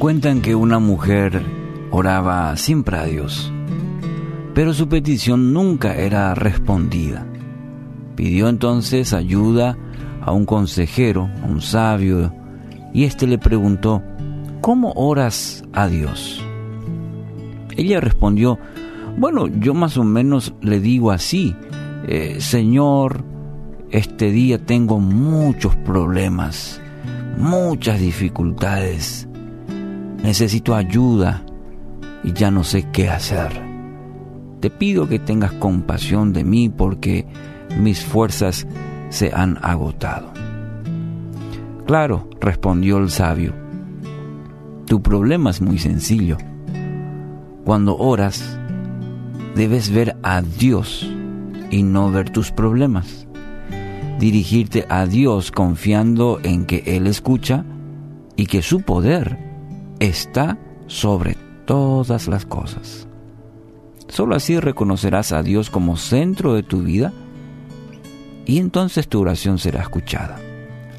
Cuentan que una mujer oraba siempre a Dios, pero su petición nunca era respondida. Pidió entonces ayuda a un consejero, a un sabio, y éste le preguntó, ¿cómo oras a Dios? Ella respondió, bueno, yo más o menos le digo así, eh, Señor, este día tengo muchos problemas, muchas dificultades, necesito ayuda y ya no sé qué hacer. Te pido que tengas compasión de mí porque mis fuerzas se han agotado. Claro, respondió el sabio, tu problema es muy sencillo. Cuando oras, debes ver a Dios y no ver tus problemas. Dirigirte a Dios confiando en que Él escucha y que su poder está sobre todas las cosas. Solo así reconocerás a Dios como centro de tu vida y entonces tu oración será escuchada.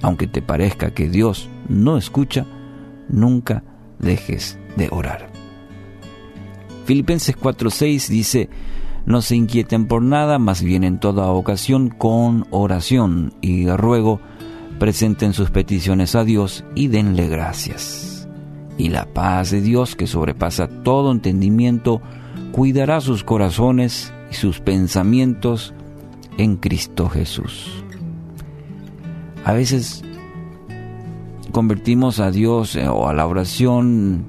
Aunque te parezca que Dios no escucha, nunca dejes de orar. Filipenses 4:6 dice, no se inquieten por nada, más bien en toda ocasión con oración y ruego presenten sus peticiones a Dios y denle gracias. Y la paz de Dios, que sobrepasa todo entendimiento, cuidará sus corazones y sus pensamientos en Cristo Jesús. A veces convertimos a Dios eh, o a la oración,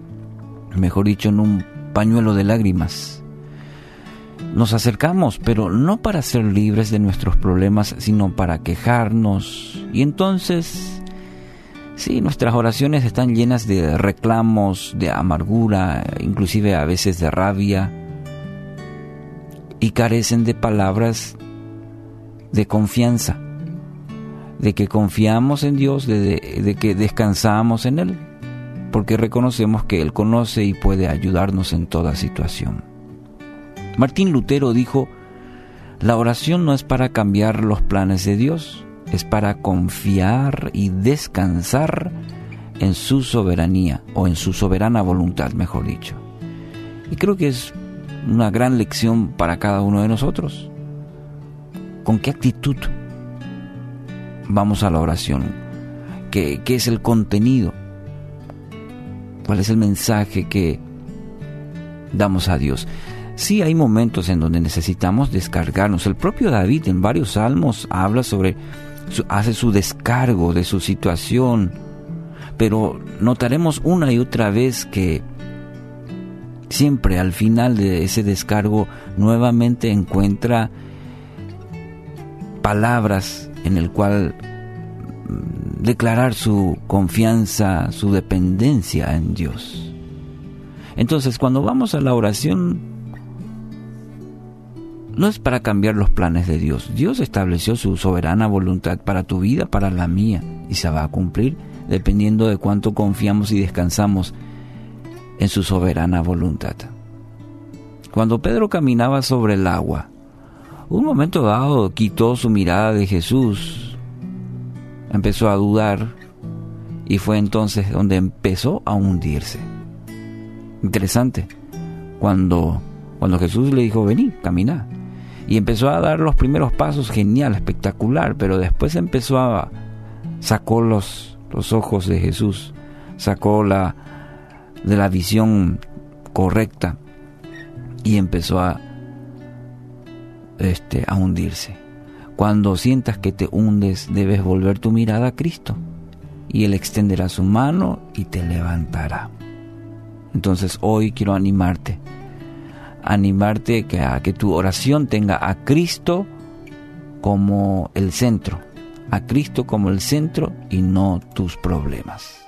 mejor dicho, en un pañuelo de lágrimas. Nos acercamos, pero no para ser libres de nuestros problemas, sino para quejarnos. Y entonces, sí, nuestras oraciones están llenas de reclamos, de amargura, inclusive a veces de rabia, y carecen de palabras de confianza, de que confiamos en Dios, de, de que descansamos en Él porque reconocemos que Él conoce y puede ayudarnos en toda situación. Martín Lutero dijo, la oración no es para cambiar los planes de Dios, es para confiar y descansar en su soberanía o en su soberana voluntad, mejor dicho. Y creo que es una gran lección para cada uno de nosotros. ¿Con qué actitud vamos a la oración? ¿Qué, es el contenido? ¿Cuál es el mensaje que damos a Dios? Sí hay momentos en donde necesitamos descargarnos. El propio David en varios salmos habla sobre, hace su descargo de su situación, pero notaremos una y otra vez que siempre al final de ese descargo nuevamente encuentra palabras en el cual declarar su confianza, su dependencia en Dios. Entonces, cuando vamos a la oración, no es para cambiar los planes de Dios. Dios estableció su soberana voluntad para tu vida, para la mía, y se va a cumplir dependiendo de cuánto confiamos y descansamos en su soberana voluntad. Cuando Pedro caminaba sobre el agua, un momento dado quitó su mirada de Jesús empezó a dudar y fue entonces donde empezó a hundirse. Interesante. Cuando, cuando Jesús le dijo, vení, camina. Y empezó a dar los primeros pasos, genial, espectacular, pero después empezó a... sacó los, los ojos de Jesús, sacó la, de la visión correcta y empezó a, este, a hundirse. Cuando sientas que te hundes, debes volver tu mirada a Cristo y Él extenderá su mano y te levantará. Entonces hoy quiero animarte, animarte a que tu oración tenga a Cristo como el centro, a Cristo como el centro y no tus problemas.